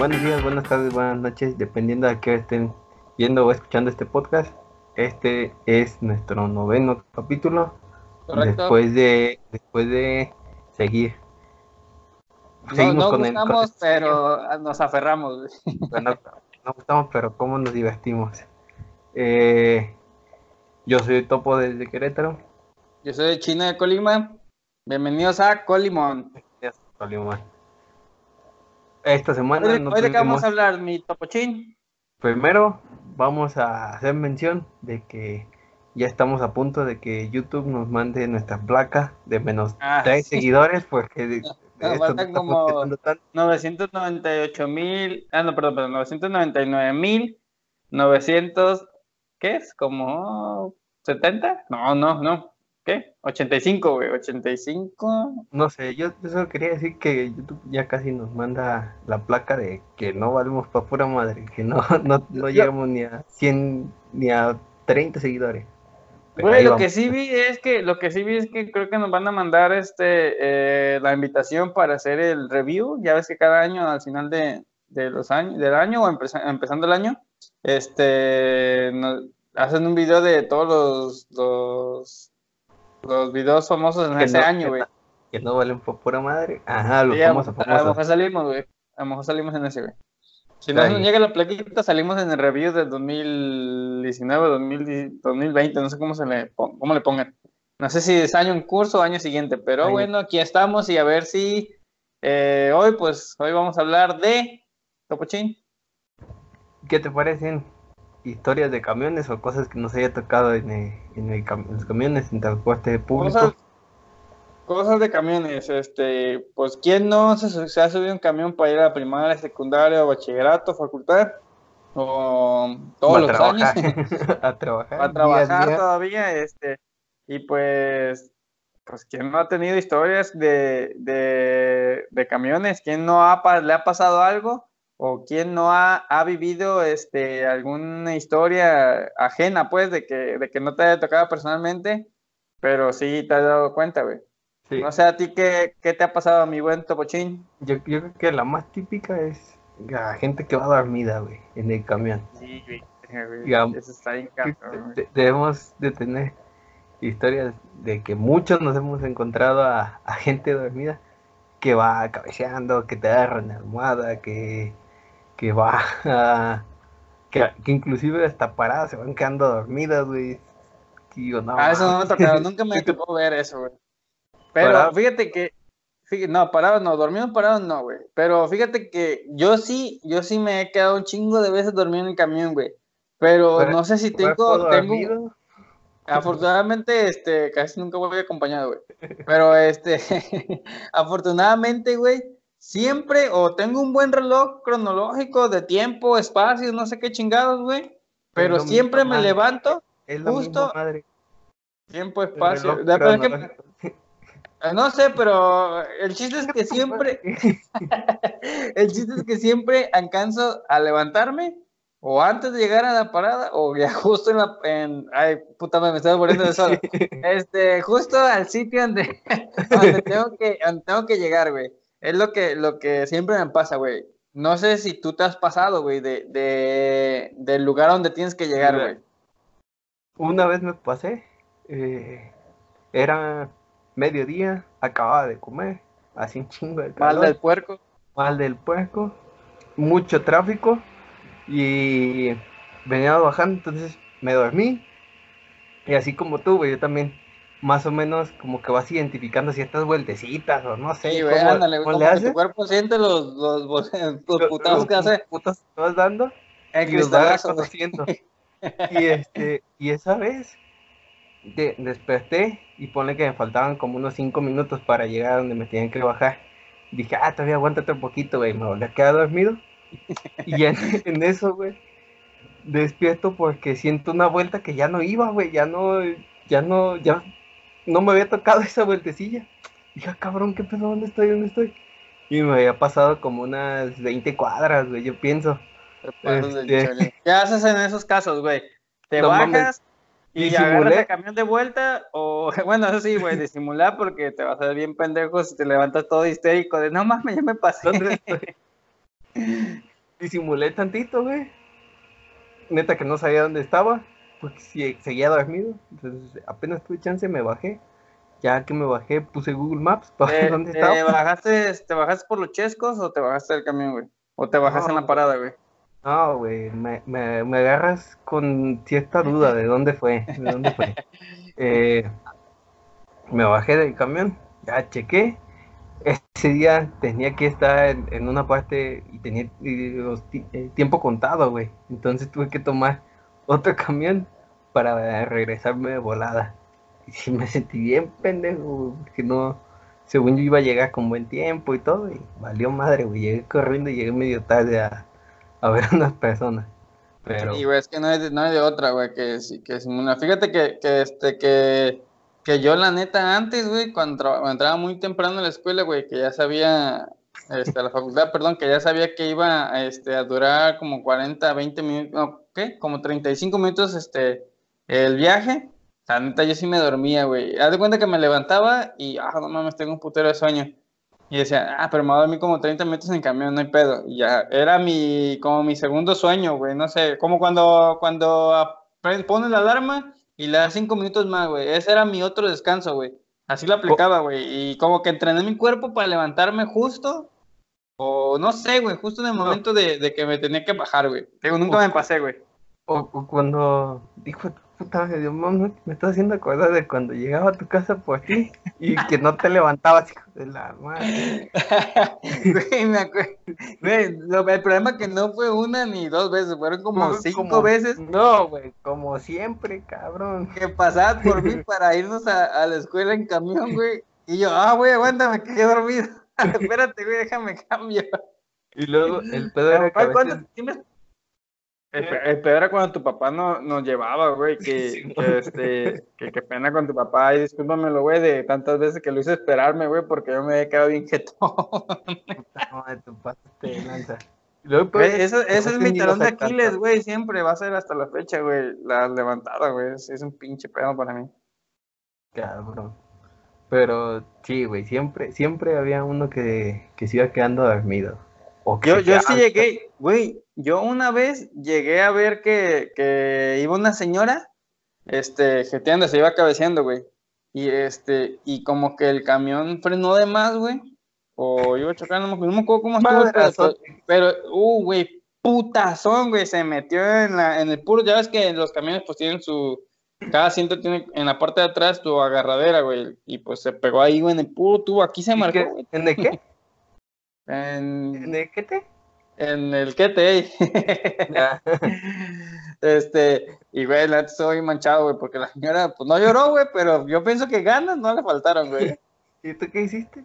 buenos días, buenas tardes, buenas noches, dependiendo de qué estén viendo o escuchando este podcast. Este es nuestro noveno capítulo. Correcto. Después de, después de seguir. No, no con el- con gustamos, el- pero nos aferramos. Bueno, no gustamos, pero cómo nos divertimos. Eh, yo soy Topo desde Querétaro. Yo soy de China de Colima. Bienvenidos a Colimón. Se salió mal. Esta semana Hoy, no hoy de qué vamos a hablar, mi Topochín. Primero vamos a hacer mención de que ya estamos a punto de que YouTube nos mande nuestra placa de menos Ah, 3 sí. seguidores porque esto no estamos como- quedando tanto. 998 mil. Ah, no, perdón, perdón. 999 mil. 900. ¿Qué es? ¿Como 70? No, no, no. ¿Qué? 85, güey. 85. No sé, yo, yo solo quería decir que YouTube ya casi nos manda la placa de que no valemos para pura madre, que no, no, no llegamos ni a 100 ni a 30 seguidores. Pero Güey, lo vamos. que sí vi es que, lo que sí vi es que creo que nos van a mandar este eh, la invitación para hacer el review. Ya ves que cada año, al final de, de los años, del año o empeza- empezando el año, este nos hacen un video de todos los, los, los videos famosos en Que ese no- año, que güey. no- Que no valen para pura madre. Ajá, los Sí, lo- famosos, a lo famosos. mejor salimos, güey. A lo mejor salimos en ese, güey. Si no nos llega la plaquita, salimos en el review del 2019, 2010 2020, no sé cómo se le, cómo le pongan. No sé si es año en curso o año siguiente, pero bueno, aquí estamos y a ver si eh, hoy, pues, hoy vamos a hablar de Topochín. ¿Qué te parecen historias de camiones o cosas que nos haya tocado en, el- en, el en los camiones en transporte público? Cosas, cosas de camiones, este, pues, ¿quién no se, ha subido un camión para ir a la primaria, secundaria, bachillerato, facultad? O todos a los trabajar, años. a trabajar. a día trabajar día. todavía, este, y pues, pues, ¿quién no ha tenido historias de, de, de camiones? ¿Quién no ha, le ha pasado algo? ¿O quién no ha, ha vivido, este, alguna historia ajena, pues, de que, de que no te haya tocado personalmente, pero sí te has dado cuenta, güey? Sí. No sé, ¿a ti qué, qué te ha pasado, mi buen Topochín? Yo, yo creo que la más típica es la gente que va dormida, güey, en el camión. Sí, güey. Ya, Eso está bien cabrón, güey. de- debemos de tener historias de que muchos nos hemos encontrado a, a gente dormida que va cabeceando, que te agarra en la almohada, que, que va a- que, que inclusive hasta paradas se van quedando dormidas, güey. Y yo, no, Ah, eso no me tocado, nunca me tocó ver eso, güey. Pero Parado. fíjate que, fí- no, parado no, dormido parado no, güey. Pero fíjate que yo sí, yo sí me he quedado un chingo de veces dormido en el camión, güey. Pero Pero, no sé si tengo, tengo, dormido, afortunadamente, este, casi nunca voy acompañado, güey. Pero este, afortunadamente, güey, siempre o tengo un buen reloj cronológico de tiempo, espacio, no sé qué chingados, güey. Pero siempre mismo, me madre. levanto, es justo madre. tiempo, espacio. que-. Eh, No sé, pero el chiste es que siempre, el chiste es que siempre alcanzo a levantarme o antes de llegar a la parada o ya justo en la, en, ay, puta, me estoy volviendo de sol. Este, justo al sitio donde, donde tengo que, donde tengo que llegar, güey. Es lo que, lo que siempre me pasa, güey. No sé si tú te has pasado, güey, de, de, del lugar donde tienes que llegar, güey. Una vez me pasé, eh, era mediodía, acababa de comer, así un chingo de Mal calor, del puerco. mal del puerco, mucho tráfico y venía bajando, entonces me dormí y así como tú, güey, yo también más o menos como que vas identificando ciertas vueltecitas o no sé Sí, cómo, ándale, güey, cómo como le que haces. tu cuerpo siente los, los, los, los Lo- putazos que hace putas que vas dando el y los va cristalazo, güey. reconociendo. Y este, y esa vez de- desperté y pone que me faltaban como unos 5 minutos para llegar a donde me tenían que bajar. Dije, ah, todavía aguántate un poquito, güey. Me volví a quedar dormido. Y en, en eso, güey, despierto porque siento una vuelta que ya no iba, güey. Ya no, ya no, ya no me había tocado esa vueltecilla. Dije, ah, cabrón, ¿qué pedo? ¿Dónde estoy? ¿Dónde estoy? Y me había pasado como unas 20 cuadras, güey, yo pienso. Este-. ¿Qué haces en esos casos, güey? ¿Te No bajas y Disimulé. agarras el camión de vuelta? O, bueno, eso sí, güey, disimular porque te vas a ver bien pendejo si te levantas todo histérico de no mames, ya me pasé. ¿Dónde estoy? disimulé tantito, güey. Neta que no sabía dónde estaba, porque seguía dormido. Entonces apenas tuve chance me bajé. Ya que me bajé, puse Google Maps para ver dónde estaba. ¿te bajaste, ¿Te bajaste por los chescos o te bajaste del camión, güey? ¿O te bajaste en la parada, güey? No, güey, me, me, me, agarras con cierta duda de dónde fue, de dónde fue. Eh, me bajé del camión, ya chequé. Ese día tenía que estar en, una parte y tenía eh, tiempo contado, güey. Entonces tuve que tomar otro camión para regresarme de volada. Y me sentí bien pendejo, que no, según yo iba a llegar con buen tiempo y todo, y valió madre, güey. Llegué corriendo y llegué medio tarde a, a ver a unas personas. Pero... Sí, güey, es que no hay de, no hay de otra, güey, que, que. Fíjate que, que, este, que, que yo, la neta, antes, güey, cuando, entraba muy temprano a la escuela, güey, que ya sabía, este, a la facultad, perdón, que ya sabía que iba este, a durar como 40, 20 minutos, no, ¿qué? Como 35 minutos, este, el viaje. La neta, yo sí me dormía, güey. Haz de cuenta que me levantaba y, ah, no mames, tengo un putero de sueño. Y decía, ah, pero me voy a dormir como 30 minutos en camión, no hay pedo. Y ya, era mi, como mi segundo sueño, güey, no sé, como cuando, cuando pones la alarma y le das 5 minutos más, güey. Ese era mi otro descanso, güey. Así lo aplicaba, güey. Y como que entrené mi cuerpo para levantarme justo, o no sé, güey, justo en el momento de, de que me tenía que bajar, güey. Nunca me pasé, güey. O, cuando dijo puta, Dios, mamá, me estás haciendo acordar de cuando llegaba a tu casa por ti y que no te levantabas, hijo de la madre. Güey, me acuerdo. el problema es que no fue una ni dos veces, fueron como cinco veces. No, güey, como siempre, cabrón. Que pasabas por mí para irnos a, la escuela en camión, güey. Y yo, ah, güey, aguanta, me quedé dormido. Espérate, güey, déjame cambio. Y luego el pedo era que el, peor era cuando tu papá no, nos llevaba, güey, que, que, este, que, qué pena con tu papá, y discúlpamelo, güey, de tantas veces que lo hice esperarme, güey, porque yo me he quedado bien quieto. no, de tu papá te lanza. Pues, eso, eso es mi talón de Aquiles, güey, siempre va a ser hasta la fecha, güey, la levantada, güey, es, es, un pinche pedo para mí. Cabrón. Pero sí, güey, siempre, siempre había uno que, que se iba quedando dormido. yo, yo sí llegué, güey, yo una vez llegué a ver que, que iba una señora, este, jeteando, se iba cabeceando, güey. Y este, y como que el camión frenó de más, güey. O iba chocando, no me acuerdo cómo estuvo, pero, uh, güey, putazón, güey, se metió en, la, en el puro, ya ves que los camiones pues tienen su, cada asiento tiene en la parte de atrás tu agarradera, güey, y pues se pegó ahí, güey, en el puro tubo, aquí se marcó, güey. ¿En el qué? En... ¿En el qué te? en el te este, y güey, la estoy manchado, güey, porque la señora, pues no lloró, güey, pero yo pienso que ganas no le faltaron, güey. ¿Y tú qué hiciste?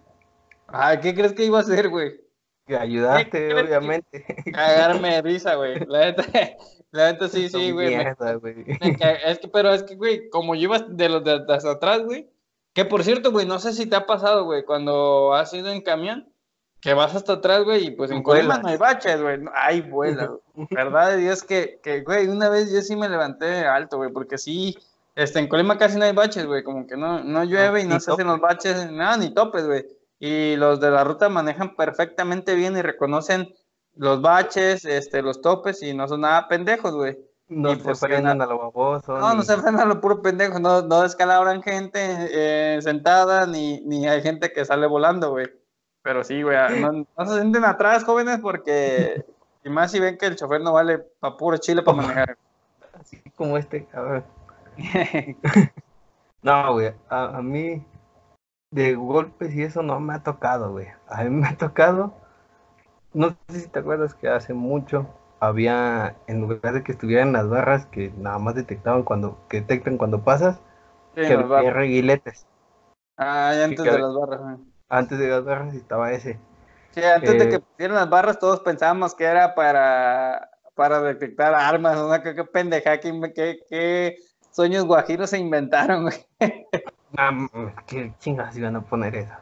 Ah, ¿qué crees que iba a hacer, güey? Que ayudaste, obviamente. Cagarme de risa, güey. La neta, la neta sí, sí, güey. Es que, pero es que, güey, como yo iba de los de, hasta atrás, güey. Que por cierto, güey, no sé si te ha pasado, güey, cuando has ido en camión que vas hasta atrás, güey, y pues en Colima no hay baches, güey. Ay, vuela, Verdad de Dios que, que, güey, una vez yo sí me levanté alto, güey, porque sí, este, en Colima casi no hay baches, güey, como que no, no llueve y no se hacen los baches, nada, ni topes, güey. Y los de la ruta manejan perfectamente bien y reconocen los baches, este, los topes y no son nada pendejos, güey. No se pues, frenan a lo baboso. No, no se frenan a lo puro pendejo, no, no descalabran gente eh, sentada, ni, ni hay gente que sale volando, güey. Pero sí, güey, ah, no, no, se sienten atrás, jóvenes, porque. Y más si ven que el chofer no vale para puro chile para manejar. Así como este cabrón. no, güey, a, mí de golpes y eso no me ha tocado, güey. A mí me ha tocado. No sé si te acuerdas que hace mucho había, en lugar de que estuvieran las barras que nada más detectaban cuando, que detectan cuando pasas, que había reguiletes. Ah, antes de las barras, güey antes de las barras estaba ese. Sí, antes de que pusieran las barras todos pensábamos que era para, para detectar armas, una que, pendeja, que, qué sueños guajiros se inventaron, güey. qué chingas iban a poner eso.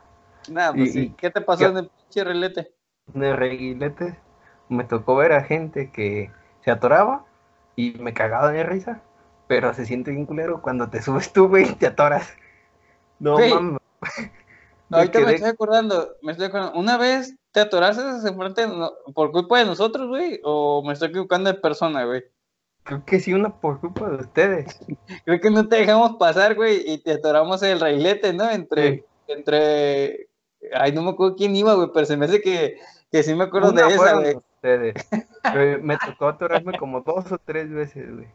Nada, pues sí. ¿Qué te pasó en el pinche reguilete? En el reguilete me tocó ver a gente que se atoraba y me cagaba de risa, pero se siente bien culero cuando te subes tú, güey, y te atoras. No mames. Ahorita me estoy acordando, me estoy acordando. Una vez te atoraste enfrente por culpa de nosotros, güey? ¿O me estoy equivocando de persona, güey? Creo que sí, una por culpa de ustedes. Creo que no te dejamos pasar, güey, y te atoramos el railete, ¿no? Entre, entre, ay, no me acuerdo quién iba, güey, pero se me hace que, que sí me acuerdo de esa, güey. Ustedes. me tocó atorarme como dos o tres veces, güey.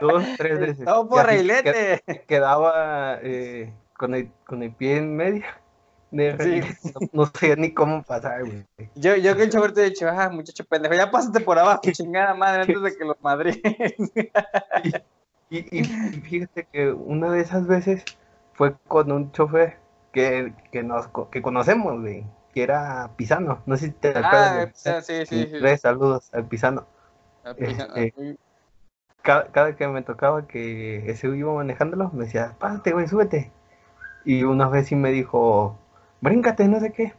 Dos, tres veces. No, por railete. Quedaba eh, con, el, con el pie en medio. Sí. No, sé ni cómo pasar, güey. Yo, yo que el chofer te he dicho, ah, muchacho pendejo, ya pásate por abajo, chingada madre, antes de que lo madre. y, y, fíjate que una de esas veces fue con un chofer que, que, nos, que conocemos, güey, que era Pisano. No sé si te acuerdas. Ah, sí, sí, sí. saludos al Pisano. Este, cada, cada, que me tocaba que ese iba manejándolo, me decía, pásate, güey, súbete. Y una vez sí me dijo, bríncate, no sé qué.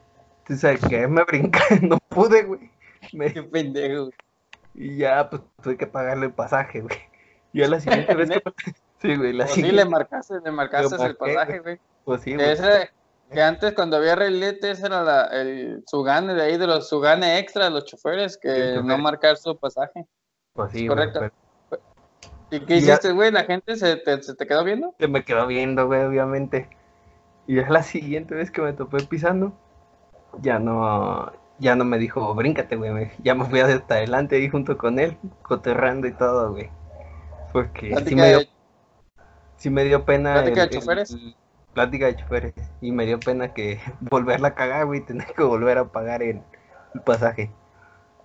Sabes que me brinca, no pude, güey. Me... Qué pendejo. Y ya, pues tuve que pagarle el pasaje, güey. Y a la siguiente vez que... Sí, güey, la pues siguiente... Sí, le marcaste, le marcaste el pasaje, güey. Pues sí, güey. Ese, que antes cuando había relete, ese era la, el Sugane de ahí, de los Sugane extra, los choferes, que no marcar su pasaje. Pues sí, Correcto. ¿Y qué hiciste, güey? ¿La gente se te, se te quedó viendo? Se me quedó viendo, güey, obviamente. Y es la siguiente vez que me topé pisando, ya no, ya no me dijo, bríncate, güey. Ya me fui hasta adelante ahí junto con él, coterrando y todo, güey. Porque sí me, dio, sí me dio pena. ¿Plática de choferes? plática de choferes. Y me dio pena que volverla a cagar, güey, tener que volver a pagar el, pasaje.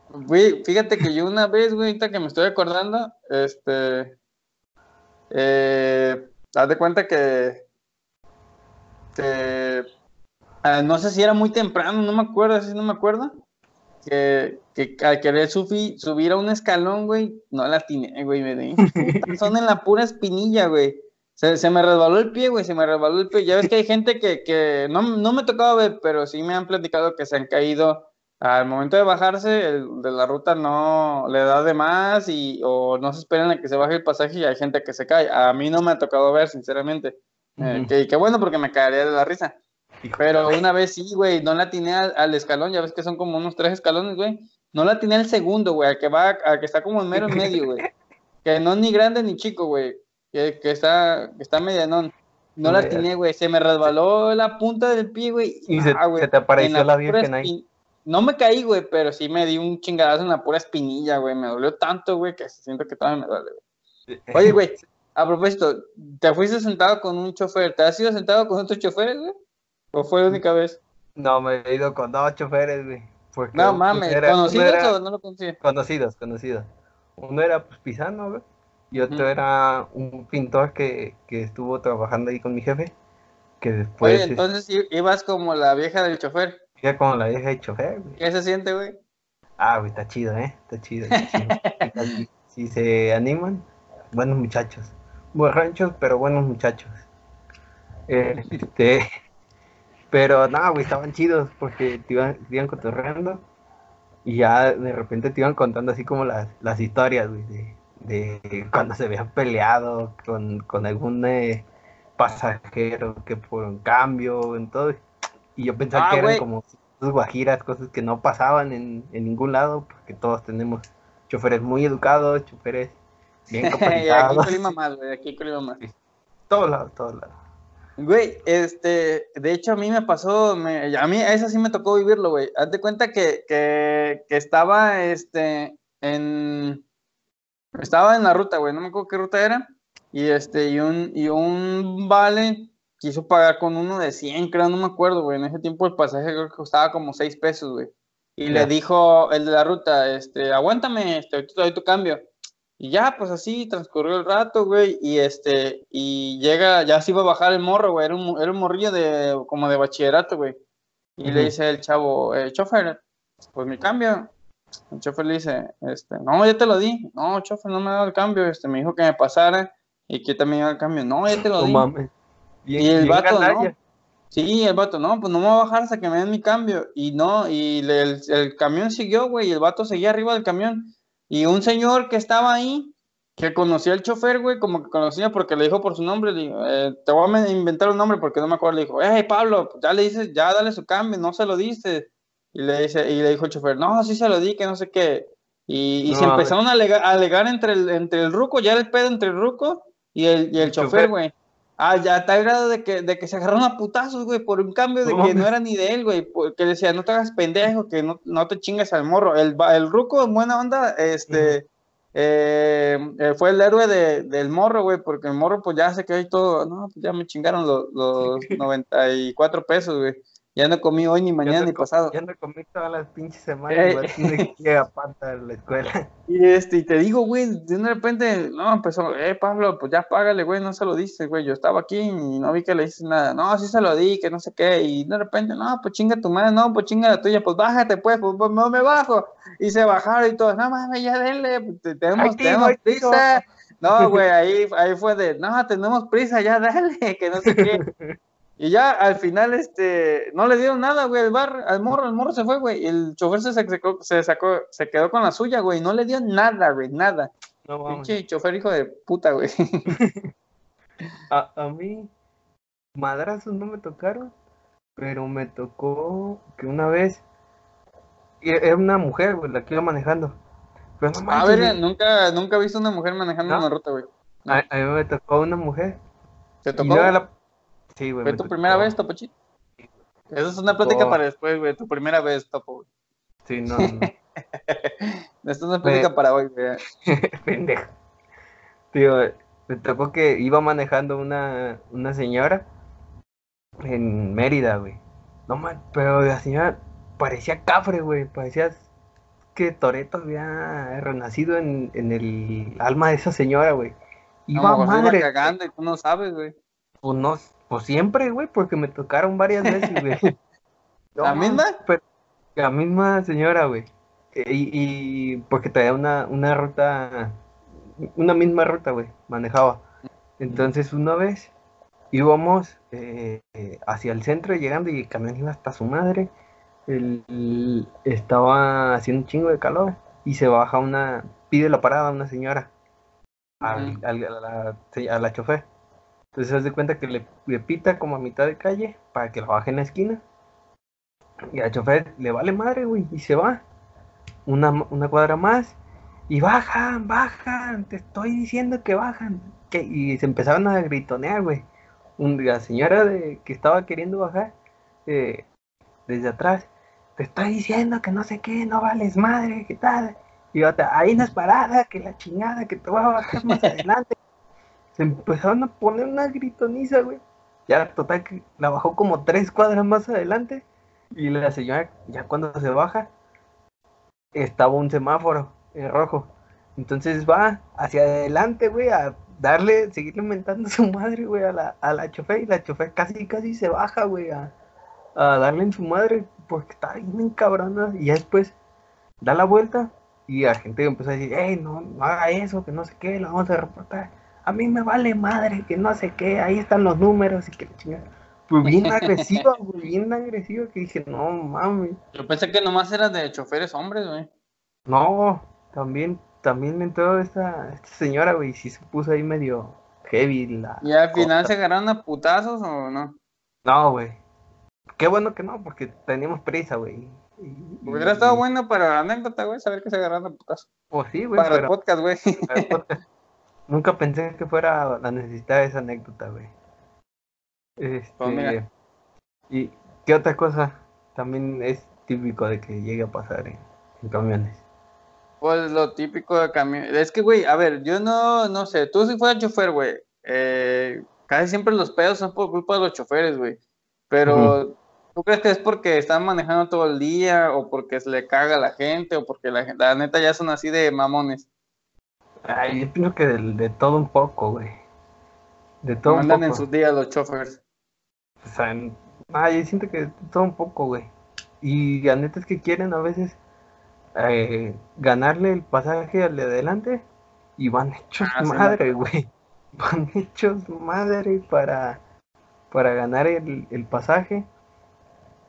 Güey, fíjate que yo una vez, güey, ahorita que me estoy acordando, este. Eh, haz de cuenta que este, ah, no sé si era muy temprano, no me acuerdo, si no me acuerdo. Que, que al querer subir a un escalón, güey, no la tiene, güey, me di. Son en la pura espinilla, güey. Se, me resbaló el pie, güey, se me resbaló el pie. Ya ves que hay gente que, que no, no me tocaba ver, pero sí me han platicado que se han caído al momento de bajarse el, de la ruta no le da de más y o no se esperan a que se baje el pasaje y hay gente que se cae. A mí no me ha tocado ver, sinceramente. Eh, que, bueno porque me caería de la risa. Pero una vez sí, güey, no la atiné al, escalón, ya ves que son como unos tres escalones, güey. No la atiné al segundo, güey, al que va, al que está como en mero en medio, güey. Que no es ni grande ni chico, güey. Que, que, está, que está medianón. No la atiné, güey. Se me resbaló la punta del pie, güey. Y se, se, te apareció la, virgen ahí. No me caí, güey, pero sí me di un chingadazo en la pura espinilla, güey. Me dolió tanto, güey, que siento que todavía me duele, güey. Oye, güey, a propósito, ¿te fuiste sentado con un chofer? ¿Te has ido sentado con otros choferes, güey? ¿O fue la única vez? No, me he ido con dos choferes, güey. No mames, ¿conocidos o no lo conocías? Conocidos, conocidos. Uno era pues Pisano, güey. Y otro era un pintor que, que estuvo trabajando ahí con mi jefe. Que después. Oye, entonces ibas como la vieja del chofer. Iba como la vieja del chofer, güey. ¿Qué se siente, güey? Ah, güey, está chido, ¿eh? Está chido. Está chido. si se animan, buenos muchachos ranchos, pero buenos muchachos. Este, pero nada, güey, estaban chidos porque te iban, te iban cotorreando y ya de repente te iban contando así como las, las historias, güey, de, cuando se habían peleado con, con algún eh, pasajero que por un cambio en todo. Y yo pensaba ah, que eran como guajiras, cosas que no pasaban en, en ningún lado, porque todos tenemos choferes muy educados, choferes Bien aquí Colima más, güey, aquí Colima más. Todos lados, todos lados. Güey, este, de hecho a mí me pasó, me, a mí a eso sí me tocó vivirlo, güey. Hazte cuenta que, que, que estaba, este, en, estaba en la ruta, güey, no me acuerdo qué ruta era, y este, y un, y un vale quiso pagar con uno de 100, creo, no me acuerdo, güey, en ese tiempo el pasaje creo que costaba como 6 pesos, güey. Y le dijo el de la ruta, este, aguántame, este, ahorita te doy tu cambio. Y ya, pues así transcurrió el rato, güey, y este, y llega, ya se iba a bajar el morro, güey, era un, era un morrillo de, como de bachillerato, güey. Y le dice el chavo, eh, chofer, pues mi cambio. El chofer le dice, este, no, ya te lo di. No, chofer, no me ha dado el cambio, este, me dijo que me pasara y que también iba el cambio. No, ya te lo di. y el vato, no. Sí, el vato, no, pues no me voy a bajar hasta que me den mi cambio. Y no, y el, el camión siguió, güey, y el vato seguía arriba del camión. Y un señor que estaba ahí, que conocía al chofer, güey, como que conocía porque le dijo por su nombre, le dijo, eh, te voy a inventar un nombre porque no me acuerdo, le dijo, hey Pablo, ya le dices, ya dale su cambio, no se lo dices. Y le, dice, y le dijo el chofer, no, sí se lo di, que no sé qué. Y, se empezaron a alegar, entre, el, entre el ruco, ya el pedo entre el ruco y el, y el, chofer, güey. Ah, ya está el grado de que, de que se agarraron a putazos, güey, por un cambio de que no era ni de él, güey. Que decía, no te hagas pendejo, que no, no te chingas al morro. El, el ruco, en buena onda, este, eh, eh, fue el héroe de, del morro, güey, porque el morro, pues ya se quedó ahí todo. No, pues ya me chingaron los, los 94 pesos, güey. Ya no comí hoy, ni mañana, ni pasado. Ya no comí todas las pinches semanas, güey, que aparte de la escuela. Y este, y te digo, güey, de repente, no, empezó, eh, Pablo, pues ya págale, güey, no se lo dices, güey, yo estaba aquí y no vi que le dices nada. No, sí se lo di, que no sé qué, y de repente, no, pues chinga tu madre, no, pues chinga la tuya, pues bájate, pues, pues, pues no me bajo. Y se bajaron y todo, no mames, ya denle, pues, tenemos, tenemos prisa. No, güey, ahí, ahí fue de, no, tenemos prisa, ya dale, que no sé qué. Y ya al final, este, no le dieron nada, güey, al bar, al morro, el morro se fue, güey. Y el chofer se sacó, se sacó, se quedó con la suya, güey. No le dio nada, güey, nada. No, Pinche chofer hijo de puta, güey. a, a mí, madrazos no me tocaron, pero me tocó que una vez, era una mujer, güey, la que iba manejando. a ver, nunca, nunca he visto una mujer manejando una ruta, güey. A, mí me tocó una mujer. ¿Te tocó? ¿Fue tu primera vez, Topo Esa es una plática para después, güey. Tu primera vez, Topo, güey. Sí, no, no. Esta es una plática para hoy, güey. Pendejo. Tío, me tocó que iba manejando una, una señora en Mérida, güey. No man, pero la señora parecía cafre, güey. Parecía que Toreto había renacido en, en el alma de esa señora, güey. Iba madre. Iba cagando y tú no sabes, güey. Pues no, pues siempre, güey, porque me tocaron varias veces, güey. ¿La misma? la misma señora, güey. Eh, y, porque traía una, una ruta, una misma ruta, güey, manejaba. Entonces una vez íbamos eh, hacia el centro llegando y el camión iba hasta su madre. El, estaba haciendo un chingo de calor y se baja una, pide la parada a una señora, al, a, la, a la chofer. Entonces se hace cuenta que le, pita como a mitad de calle para que lo baje en la esquina. Y al chofer le vale madre, güey, y se va. Una, una cuadra más. Y bajan, bajan, te estoy diciendo que bajan. Que, y se empezaron a gritonear, güey. la señora de, que estaba queriendo bajar eh, desde atrás, te estoy diciendo que no sé qué, no vales madre, qué tal. Y otra, ahí no es parada, que la chingada, que te voy a bajar más adelante se empezaron a poner una gritoniza, güey. Ya, total, que la bajó como tres cuadras más adelante. Y la señora, ya cuando se baja, estaba un semáforo en rojo. Entonces va hacia adelante, güey, a darle, seguirle mentando a su madre, güey, a la, a la chofer. Y la chofer casi, casi se baja, güey, a, darle en su madre, porque está bien encabronada. Y ya después da la vuelta y la gente empezó a decir, hey, no, no haga eso, que no sé qué, la vamos a reportar a mí me vale madre, que no sé qué, ahí están los números y que chingada. Pues bien agresiva, bien agresiva, que dije, no mames. Yo pensé que nomás era de choferes hombres, güey. No, también, también entró esta, esta señora, güey, sí se puso ahí medio heavy la. ¿Y al final se agarraron a putazos o no? No, güey. Qué bueno que no, porque teníamos prisa, güey. Hubiera estado bueno para la anécdota, güey, saber que se agarraron a putazos. Pues sí, güey. Para el podcast, güey. Nunca pensé que fuera la necesidad de esa anécdota, güey. Este, pues ¿Y qué otra cosa también es típico de que llegue a pasar en, camiones? Pues lo típico de camiones. Es que, güey, a ver, yo no, no sé, tú si fueras chofer, güey, eh, casi siempre los pedos son por culpa de los choferes, güey. Pero, ¿tú crees que es porque están manejando todo el día o porque se le caga a la gente o porque la, la neta ya son así de mamones? Ay, yo pienso que de, todo un poco, güey. De todo un poco. en sus días los choferes. O sea, ay, yo siento que de todo un poco, güey. Y la neta es que quieren a veces eh, ganarle el pasaje al de adelante y van hechos ah, madre, güey. Van hechos madre para, para ganar el, el pasaje.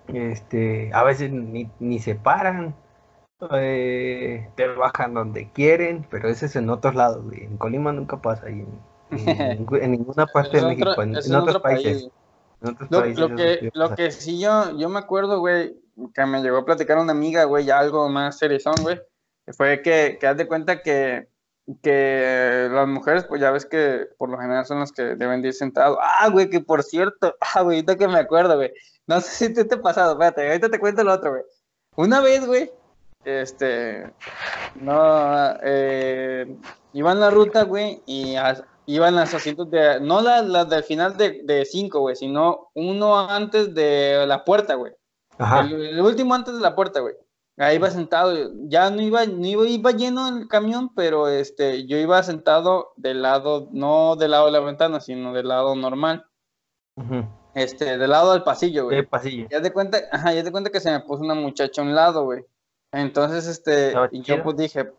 Este, a veces ni, ni se paran eh, te bajan donde quieren, pero ese es en otros lados, güey. En Colima nunca pasa ahí. En, ninguna parte de México, en, otros países. lo, que, lo que sí yo, yo me acuerdo, güey, que me llegó a platicar una amiga, güey, ya algo más seriezón, güey, fue que, que haz de cuenta que, que las mujeres, pues ya ves que por lo general son las que deben de ir sentados. Ah, güey, que por cierto, ah, güey, ahorita que me acuerdo, güey. No sé si te, te ha pasado, espérate, ahorita te cuento lo otro, güey. Una vez, güey, este, no, eh, iba en la ruta, güey, y iban los asientos de, no las la del final de, de cinco, güey, sino uno antes de la puerta, güey. El, el, último antes de la puerta, güey. Ahí iba sentado, ya no iba, no iba, iba, lleno el camión, pero este, yo iba sentado del lado, no del lado de la ventana, sino del lado normal. Este, del lado del pasillo, güey. Del pasillo. Ya te cuenta, ajá, ya te cuenta que se me puso una muchacha a un lado, güey. Entonces, este, y yo pues dije,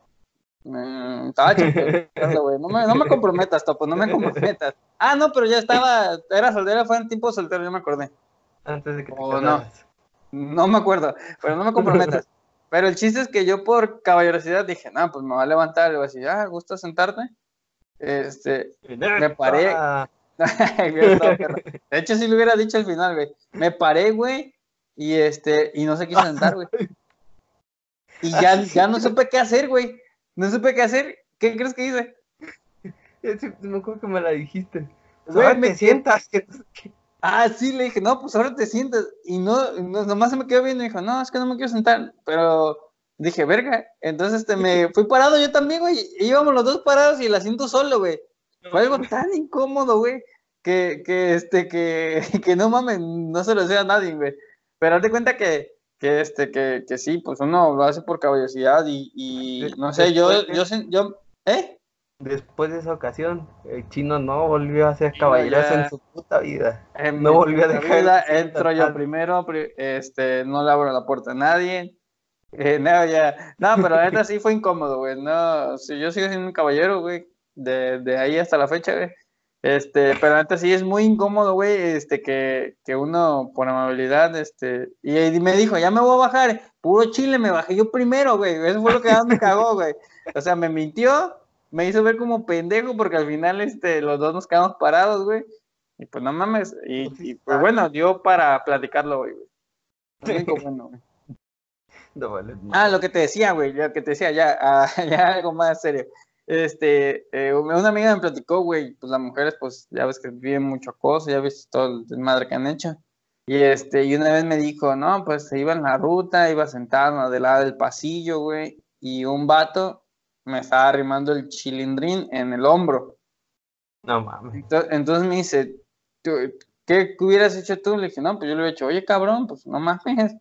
mmm, estaba güey, no me, no me comprometas, Topo, no me comprometas. Ah, no, pero ya estaba, era soltera, fue en tiempo soltero, yo me acordé. Antes de que te o no, no me acuerdo, pero no me comprometas. Pero el chiste es que yo por caballerosidad dije, no, pues me va a levantar, le voy a decir, ah, ¿gusta sentarte? Este, me paré. de hecho, sí lo hubiera dicho al final, güey. Me paré, güey, y este, y no se quiso sentar, güey. Y ya, ya no supe qué hacer, güey. No supe qué hacer. ¿Qué crees que hice? Me acuerdo que me la dijiste. Güey, me sientas. Ah, sí, le dije, no, pues ahora te sientas. Y no, nomás se me quedó viendo y dijo, no, es que no me quiero sentar. Pero dije, verga. Entonces este, me fui parado yo también, güey. íbamos los dos parados y el asiento solo, güey. Fue algo tan incómodo, güey. Que, que, este, que, que no mames, no se lo decía a nadie, güey. Pero hazte cuenta que, que, este, que, que sí, pues uno lo hace por caballerosidad y, y no sé, yo, yo, yo, ¿eh? Después de esa ocasión, el chino no volvió a ser caballeroso en su puta vida. no volvió a dejar. Vida, entro yo primero, este, no le abro la puerta a nadie. Eh, no, ya. No, pero la neta sí fue incómodo, güey. No, si yo sigo siendo un caballero, güey, de, de ahí hasta la fecha, güey. Este, pero antes sí es muy incómodo, güey, este, que, que uno por amabilidad, este, y, me dijo, ya me voy a bajar, puro chile, me bajé yo primero, güey, eso fue lo que más me cagó, güey. O sea, me mintió, me hizo ver como pendejo porque al final este, los dos nos quedamos parados, güey. Y pues no mames, y, pues bueno, dio para platicarlo, güey. Bueno, no, vale, Ah, lo que te decía, güey, lo que te decía, ya, ah, ya algo más serio. Este, eh, una amiga me platicó, güey, pues las mujeres, pues ya ves que viven mucho acoso, ya ves todo el desmadre que han hecho. Y este, y una vez me dijo, no, pues se iba en la ruta, iba sentado del lado del pasillo, güey, y un vato me estaba arrimando el chilindrín en el hombro. No mames. Entonces, me dice, ¿qué, hubieras hecho tú? Le dije, no, pues yo le he dicho, oye, cabrón, pues no mames.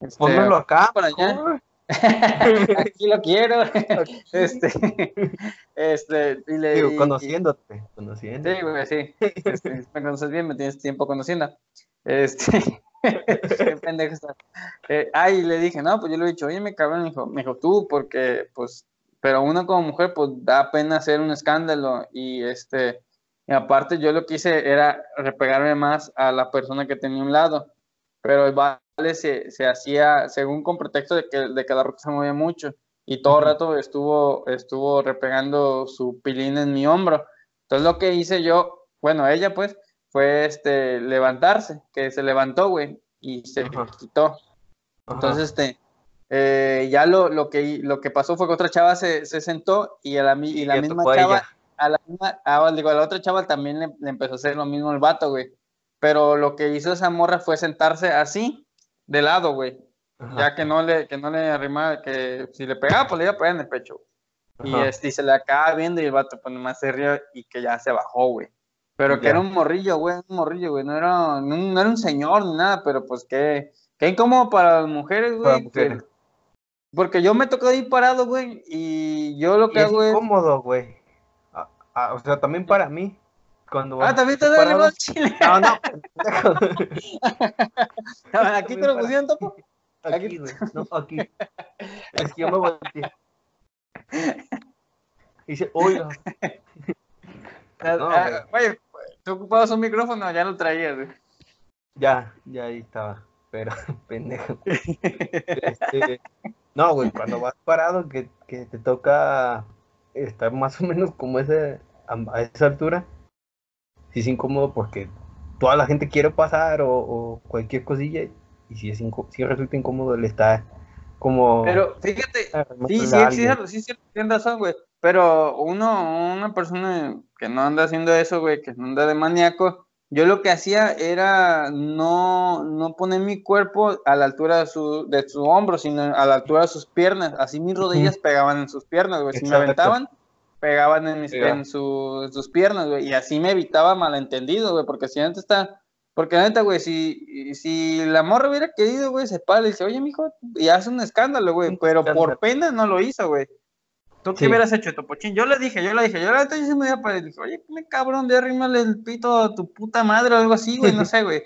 Este, acá. Para allá. Aquí lo quiero. este, este, y le, Digo, conociéndote, conociéndote. Sí, güey, sí. Este, me conoces bien, me tienes tiempo conociendo. Este, qué pendejo está. Eh, ay, le dije, no, pues yo le he dicho, oye, me cabrón, me dijo, me dijo tú, porque, pues, pero uno como mujer, pues da pena hacer un escándalo y este, y aparte yo lo que hice era repegarme más a la persona que tenía un lado, pero el se, se hacía según con pretexto de que, de que la ropa se movía mucho y todo el rato estuvo, estuvo repegando su pilín en mi hombro. Entonces lo que hice yo, bueno, ella pues, fue este, levantarse, que se levantó, güey, y se quitó. Entonces, este, eh, ya lo, lo, que, lo que pasó fue que otra chava se, se sentó y, a la, y la misma chava, a la, misma, a, digo, a la otra chava también le, empezó a hacer lo mismo el vato, güey. Pero lo que hizo esa morra fue sentarse así, de lado, güey. Ya que no le, que no le arrimaba, que si le pegaba, pues le iba a pegar en el pecho. Y, este, y se le acaba viendo y el vato pues nomás se rió y que ya se bajó, güey. Pero que era un morrillo, güey, un morrillo, güey. No era, no, era un señor ni nada, pero pues que, que incómodo para las mujeres, güey. Porque yo me tocó ahí parado, güey, y yo lo que hago es... cómodo, güey. o sea, también para mí. Cuando ah, también te duele el chile. No, no. aquí te lo pusieron, topo. Aquí, güey. No, aquí. Es que yo me volteé. Dice, oiga. Ah, güey, tú ocupabas un micrófono, ya lo traías, güey. Ya, ya ahí estaba. Pero, pendejo. Este, no, güey, cuando vas parado, que, que te toca estar más o menos como ese, a esa altura, sí es incómodo porque toda la gente quiere pasar o, cualquier cosilla y si, es si resulta incómodo el estar como... Pero fíjate, sí, sí, sí, sí, sí, tienes razón, güey. Pero uno, una persona que no anda haciendo eso, güey, que no anda de maníaco, yo lo que hacía era no, no poner mi cuerpo a la altura de su, de su hombro, sino a la altura de sus piernas. Así mis rodillas pegaban en sus piernas, güey. Si me aventaban, pegaban en, mis, en, su- en sus piernas, güey. Y así me evitaba malentendido, güey, porque si antes está... Porque la neta, güey, si, si la morra hubiera querido, güey, se para y dice, oye, mijo, y hace un escándalo, güey, pero por pena no lo hizo, güey. ¿Tú qué Sí. hubieras hecho, Topochín? Yo le dije, yo le dije, yo la neta yo sí me iba para dije, oye, me cabrón, de arrímale el pito a tu puta madre o algo así, güey, no sé, güey.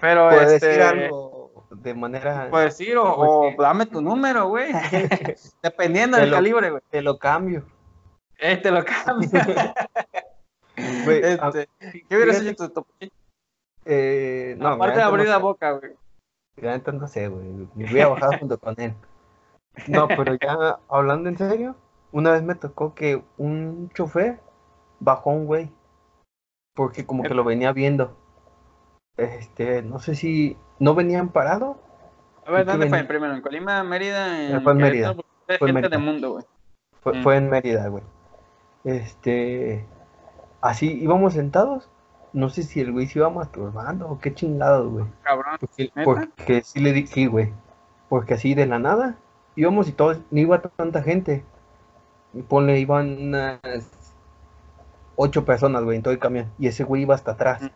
Pero, este, decir algo de manera... puedes decir, o, Pues o sí. dame tu número, güey. Dependiendo Te del lo- calibre, güey. Te lo cambio. Este lo cambio. Güey, a- este, ¿Qué hubieras hecho tú, Topochín? eh, no, Aparte de abrir no la boca, güey. Neta no sé, güey. Me hubiera bajado junto con él. No, pero ya hablando en serio, una vez me tocó que un chofer bajó a un güey. Porque como que lo venía viendo. Este, no sé si no venían parado. A ver, ¿Y qué ¿dónde fue? Primero, ¿en Colima, Mérida? En Fue en Mérida. Querétaro? Porque es Fue en gente Mérida. mundo, güey. Fue, Mm. fue en Mérida, güey. Este, así íbamos sentados. No sé si el güey se iba masturbando o qué chingados, güey. Cabrón. Porque, sí le sí, güey. Porque así de la nada íbamos y todos, no iba tanta gente. Y ponle, iban unas ocho personas, güey, en todo el camión. Y ese güey iba hasta atrás. Mm.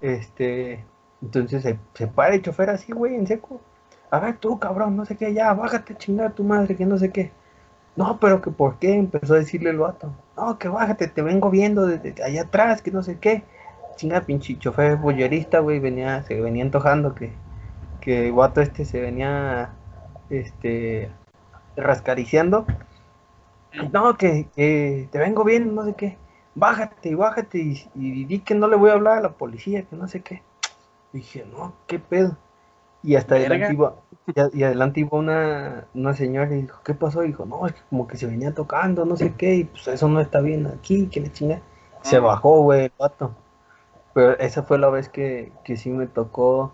Este, entonces se, se para el chofer así, güey, en seco. A ver, tú, cabrón, no sé qué, ya, bájate, chingada tu madre, que no sé qué. No, pero que por qué, empezó a decirle el vato. No, que bájate, te vengo viendo desde allá atrás, que no sé qué. Chinga, pinche chofer bollerista, güey, venía, se venía antojando que, que el vato este se venía, este, rascariciando. No, que, que te vengo viendo, no sé qué. Bájate y bájate y, y di que no le voy a hablar a la policía, que no sé qué. Dije, no, qué pedo. Y hasta adelante iba, y, y adelante iba una, una señora y dijo, ¿qué pasó? Y dijo, no, es que como que se venía tocando, no sé qué, y pues eso no está bien aquí, que le chinga. Se bajó, güey, el vato. Pero esa fue la vez que, que sí me tocó,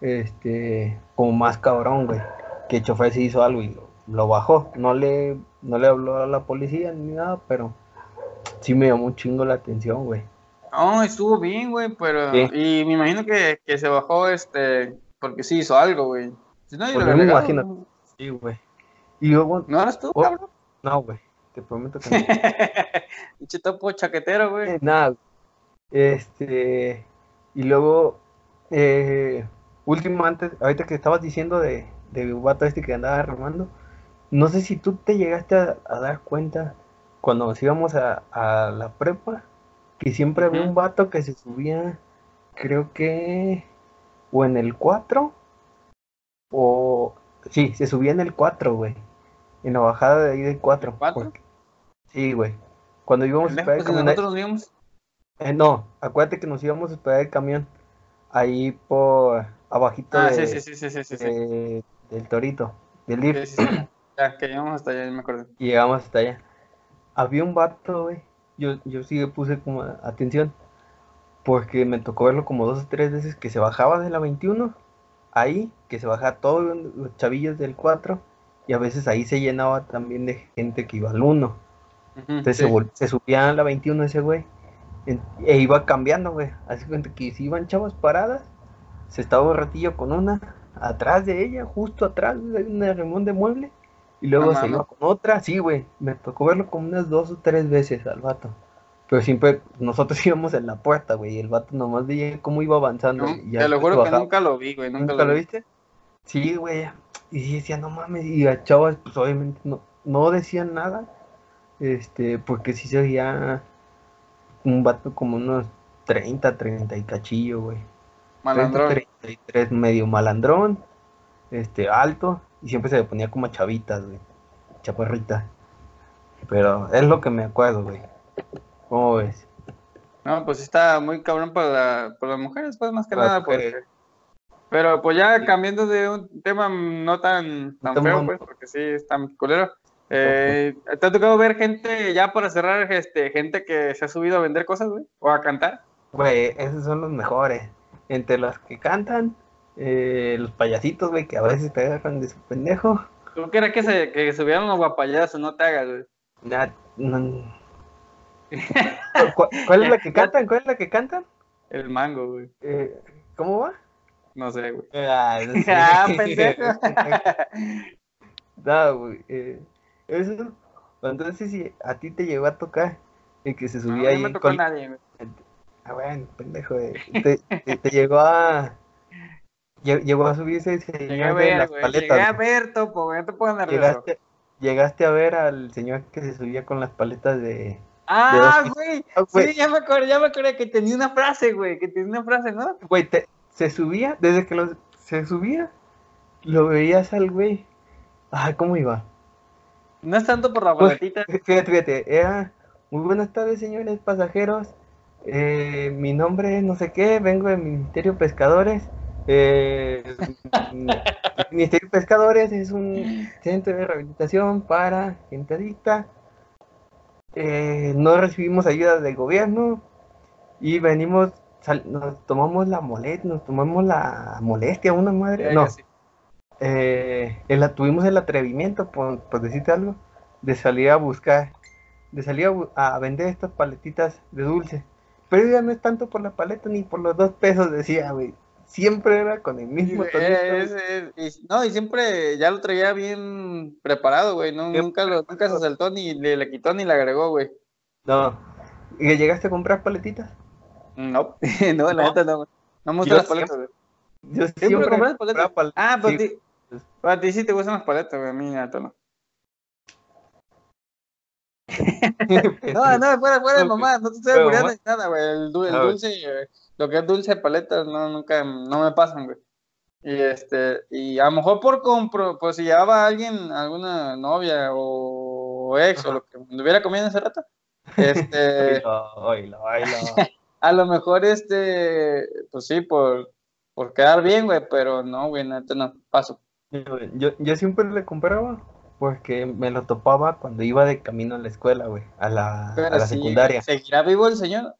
este, como más cabrón, güey. Que el chofer sí hizo algo y lo, lo bajó. No le, no le habló a la policía ni nada, pero sí me llamó un chingo la atención, güey. No, estuvo bien, güey, pero... Sí. Y me imagino que, que se bajó, este, porque sí hizo algo, güey. Si no, yo Pues lo yo me hubiera imagino. Sí, güey. Y luego, ¿No eras tú, Oh. cabrón? no, güey, te prometo que no. Pinche topo chaquetero, güey. Eh, nada. Este, y luego, eh, último antes, ahorita que estabas diciendo de, de un vato este que andaba remando, no sé si tú te llegaste a, a dar cuenta cuando nos íbamos a, a la prepa, que siempre había un vato que se subía, creo que, o en el 4, o, sí, se subía en el 4, güey, en la bajada de ahí del 4. ¿El cuatro? porque- Sí, güey. Cuando íbamos a esperar el pues, camión, nosotros nos vimos. eh, no, acuérdate que nos íbamos a esperar el camión ahí por abajito Ah, de- sí, sí, sí, sí, sí, sí. sí. de- del torito, del DIF, Sí, sí, sí. Ya, que llegamos hasta allá, ya me acuerdo. y llegamos hasta allá. Había un vato, güey, yo, yo sí le puse como atención, porque me tocó verlo como dos o tres veces que se bajaba de la 21, ahí, que se bajaba todos los chavillos del 4, y a veces ahí se llenaba también de gente que iba al 1. Ujú, Entonces sí. se, se subía a la 21 ese güey. E iba cambiando, güey. Así cuenta que si iban chavas paradas, se estaba un ratillo con una, atrás de ella, justo atrás, güey, hay un remón de mueble. Y luego se iba con otra, sí, güey. Me tocó verlo como unas dos o tres veces al vato. Pero siempre nosotros íbamos en la puerta, güey. Y el vato nomás veía cómo iba avanzando. No, y ya te lo juro que nunca lo vi, güey. Nunca, ¿Nunca lo vi. viste? Sí, güey. Y sí decía, no mames. Y a chavas, pues obviamente no, no decían nada. Este, porque sí se veía un vato como unos 30, 30 y cachillo, güey. 30, Malandrón. 33, medio malandrón. Este, alto. Y siempre se le ponía como a chavitas, güey. Chaparrita. Pero es lo que me acuerdo, güey. ¿Cómo ves? No, pues está muy cabrón para, la- para las mujeres, pues más que Para nada. Porque... Pero pues ya cambiando de un tema no tan, tan Tan feo, pues, porque sí, está muy culero. Eh, ¿Te ha tocado ver gente, ya para cerrar, este, gente que se ha subido a vender cosas, güey? O a cantar. Güey, esos son los mejores. Entre los que cantan eh, los payasitos, güey, que a veces te agarran de su pendejo. ¿Tú quieres que se que subieran los guapayazos? No te hagas, güey. Ya, no. ¿Cu- ¿Cuál es la que cantan? ¿Cuál es la que cantan? El mango, güey. Eh, ¿Cómo va? No sé, güey. Ah, no sé. Ah, pendejo. No, güey. eh, eso. Entonces, si a ti te llegó a tocar el que se No, subía no ahí me tocó con- nadie, güey. Ah, bueno, pendejo. eh, Te, te- te llegó a. lle- Llegó a subirse el Llegué a ver, las güey. Llegué paletas. a güey. ver, Topo, güey. No te pongas nervioso. Llegaste, llegaste a ver al señor que se subía con las paletas de. Ah, güey. Ah, Sí, ya me acordé, ya me acordé que tenía una frase, güey. Que tenía una frase, ¿no? güey, te- se subía, desde que lo, se subía, lo veías al güey. Ah, ¿cómo iba? No es tanto por la Pues, paletita. Fíjate, fíjate, era muy buenas tardes, señores pasajeros. Eh, mi nombre es no sé qué, vengo del Ministerio Pescadores. Eh, Ministerio Pescadores es un centro de rehabilitación para gente adicta. Eh, no recibimos ayuda del gobierno y venimos, sal- nos tomamos la molestia, nos tomamos la molestia, una madre. No, eh, el- tuvimos el atrevimiento, por, por decirte algo, de salir a buscar, de salir a, a vender estas paletitas de dulce. Pero ya no es tanto por la paleta ni por los dos pesos, decía, güey. Siempre era con el mismo Eh, tonito, güey. es- es- y- no, y siempre ya lo traía bien preparado, güey. No, nunca, lo, nunca se saltó ni le, le quitó ni le agregó, güey. No. ¿Y llegaste a comprar paletitas? No, no, la neta no, güey. No me gustan las paletas, güey. Yo ¿Siempre compras paletas? compraba pal- Ah, pues sí. ti- pues a ti sí te gustan las paletas, güey. A mí, neta, no. No, no, fuera, fuera mamá, no te estoy mamá. ni nada, güey. El, el Ah, dulce, eh, lo que es dulce de paletas, no, nunca, no me pasan, güey. Y este, y a lo mejor por compro, pues si llevaba a alguien, alguna novia o ex o lo que me hubiera comido hace rato, este, Oílo, oílo, oílo. a lo mejor este, pues sí, por, por quedar bien, güey, pero no, güey, neta no, paso. Yo, yo, yo siempre le compraba porque me lo topaba cuando iba de camino a la escuela, güey, a la, a la sí, secundaria. ¿Seguirá vivo el señor?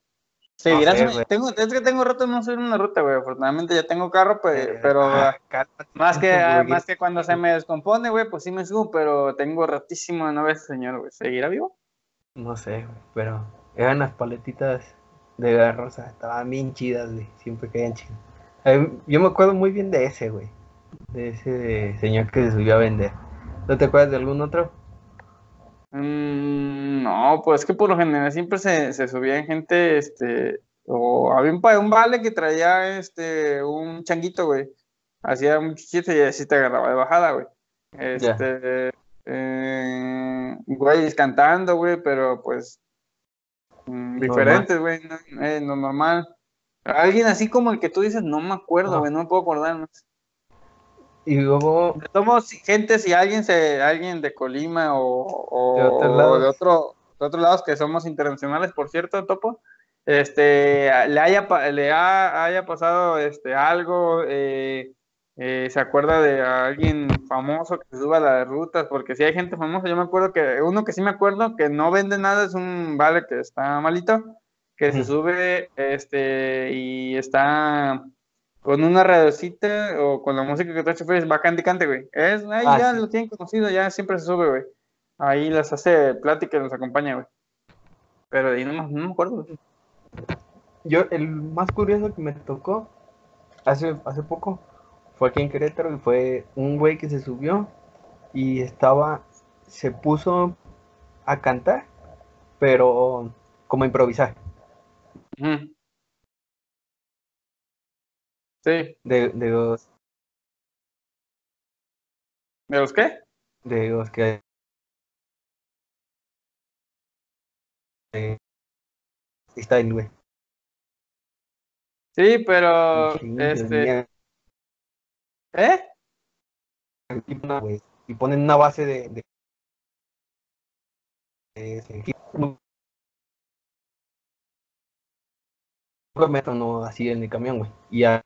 Seguirá, sé, si me- güey. tengo, es que tengo rato no subir una ruta, güey. Afortunadamente ya tengo carro, pues, Eh, pero ah, cálmate, más que más que cuando se me descompone, güey, pues sí me subo, pero tengo ratísimo de no ver ese señor, güey. ¿Seguirá vivo? No sé, güey, pero eran las paletitas de la rosa, estaban bien chidas, güey, siempre caían chidas. Yo me acuerdo muy bien de ese, güey, de ese señor que se subió a vender. ¿No te acuerdas de algún otro? Mm, no, pues es que por lo general siempre se, se subía en gente, este, o había un, un vale que traía, este, un changuito, güey. Hacía un chiste y así te agarraba de bajada, güey. Este, eh, güeyes cantando, güey, pero pues mm, diferentes, güey, no, eh, no normal. Alguien así como el que tú dices, no me acuerdo, güey, no me puedo acordar. ¿no? Y luego, si- gente, si alguien se, alguien de Colima o, o- De otros o lados. de otro, de otros lados que somos internacionales, por cierto, Topo, este, le haya, le ha- haya pasado este algo, eh, eh, se acuerda de alguien famoso que se suba a las rutas, porque si hay gente famosa, yo me acuerdo que uno que sí me acuerdo que no vende nada es un vale que está malito, que se sube, este, y está con una radiocita o con la música que trae choferes, va cante y cante, güey. Es, ahí Ah, ya sí. lo tienen conocido, ya siempre se sube, güey. Ahí les hace plática y los acompaña, güey. Pero de ahí no, no me acuerdo, güey. yo, el más curioso que me tocó hace, hace poco fue aquí en Querétaro y fue un güey que se subió y estaba, se puso a cantar, pero como a improvisar. Ujú. Sí, De, de los, ¿de los qué? de los que eh, está el güey. Sí, pero, de este, ¿eh? y ponen una base de, de, de- de- no así en el camión, güey. Y ya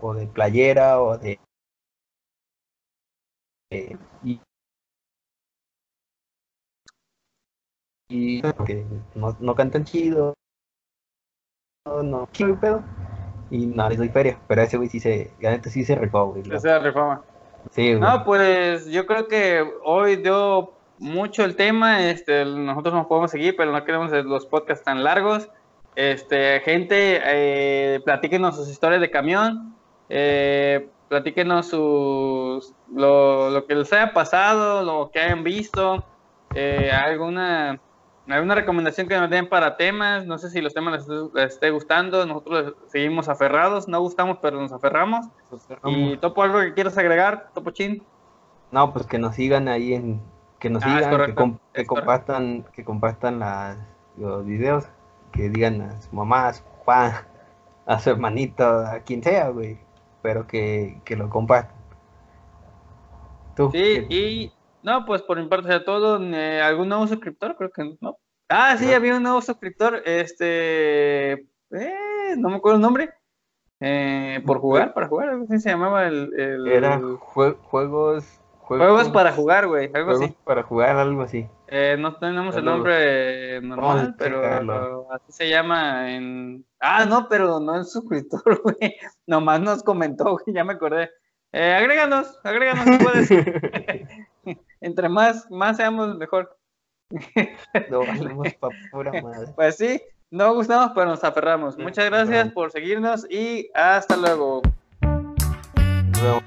o de playera o de eh, y y que no, no cantan chido no no chido pedo y no les doy feria. Pero ese güey sí se, ya sí se rifó, güey. Se da reforma. Sí, güey. No, pues yo creo que hoy dio mucho el tema. Este, nosotros nos podemos seguir, pero no queremos los podcasts tan largos. Este, gente, eh, platíquenos sus historias de camión. Eh, platíquenos sus, lo, lo que les haya pasado, lo que hayan visto. Eh, alguna alguna recomendación que nos den para temas, no sé si los temas les, esté gustando, nosotros seguimos aferrados, no gustamos pero nos aferramos. Y Topo, algo que quieras agregar, Topo Chin. No, pues que nos sigan ahí en, que nos Ah, sigan, que, compartan, que compartan las, los videos, que digan a su mamá, a su papá, a su hermanito, a quien sea, güey, pero que, que lo compartan. Tú, Sí, ¿qué- y no, pues por mi parte sea todo. Eh, ¿Algún nuevo suscriptor? Creo que no. Ah, sí, No. había un nuevo suscriptor. Este, eh, no me acuerdo el nombre. Eh, por jugar, para jugar, algo así se llamaba el, el- Era jue- juegos, Juegos para jugar, güey, algo juegos así. para jugar, algo así. Eh, no tenemos el nombre normal, pero así se llama en... Ah, no, pero no es suscriptor, güey. Nomás nos comentó, güey, ya me acordé. Eh, agréganos, agréganos si puedes. Entre más, más seamos mejor. No valemos pa' pura madre. Pues sí, no gustamos, pero nos aferramos. Muchas gracias por seguirnos y hasta luego. Nos vemos.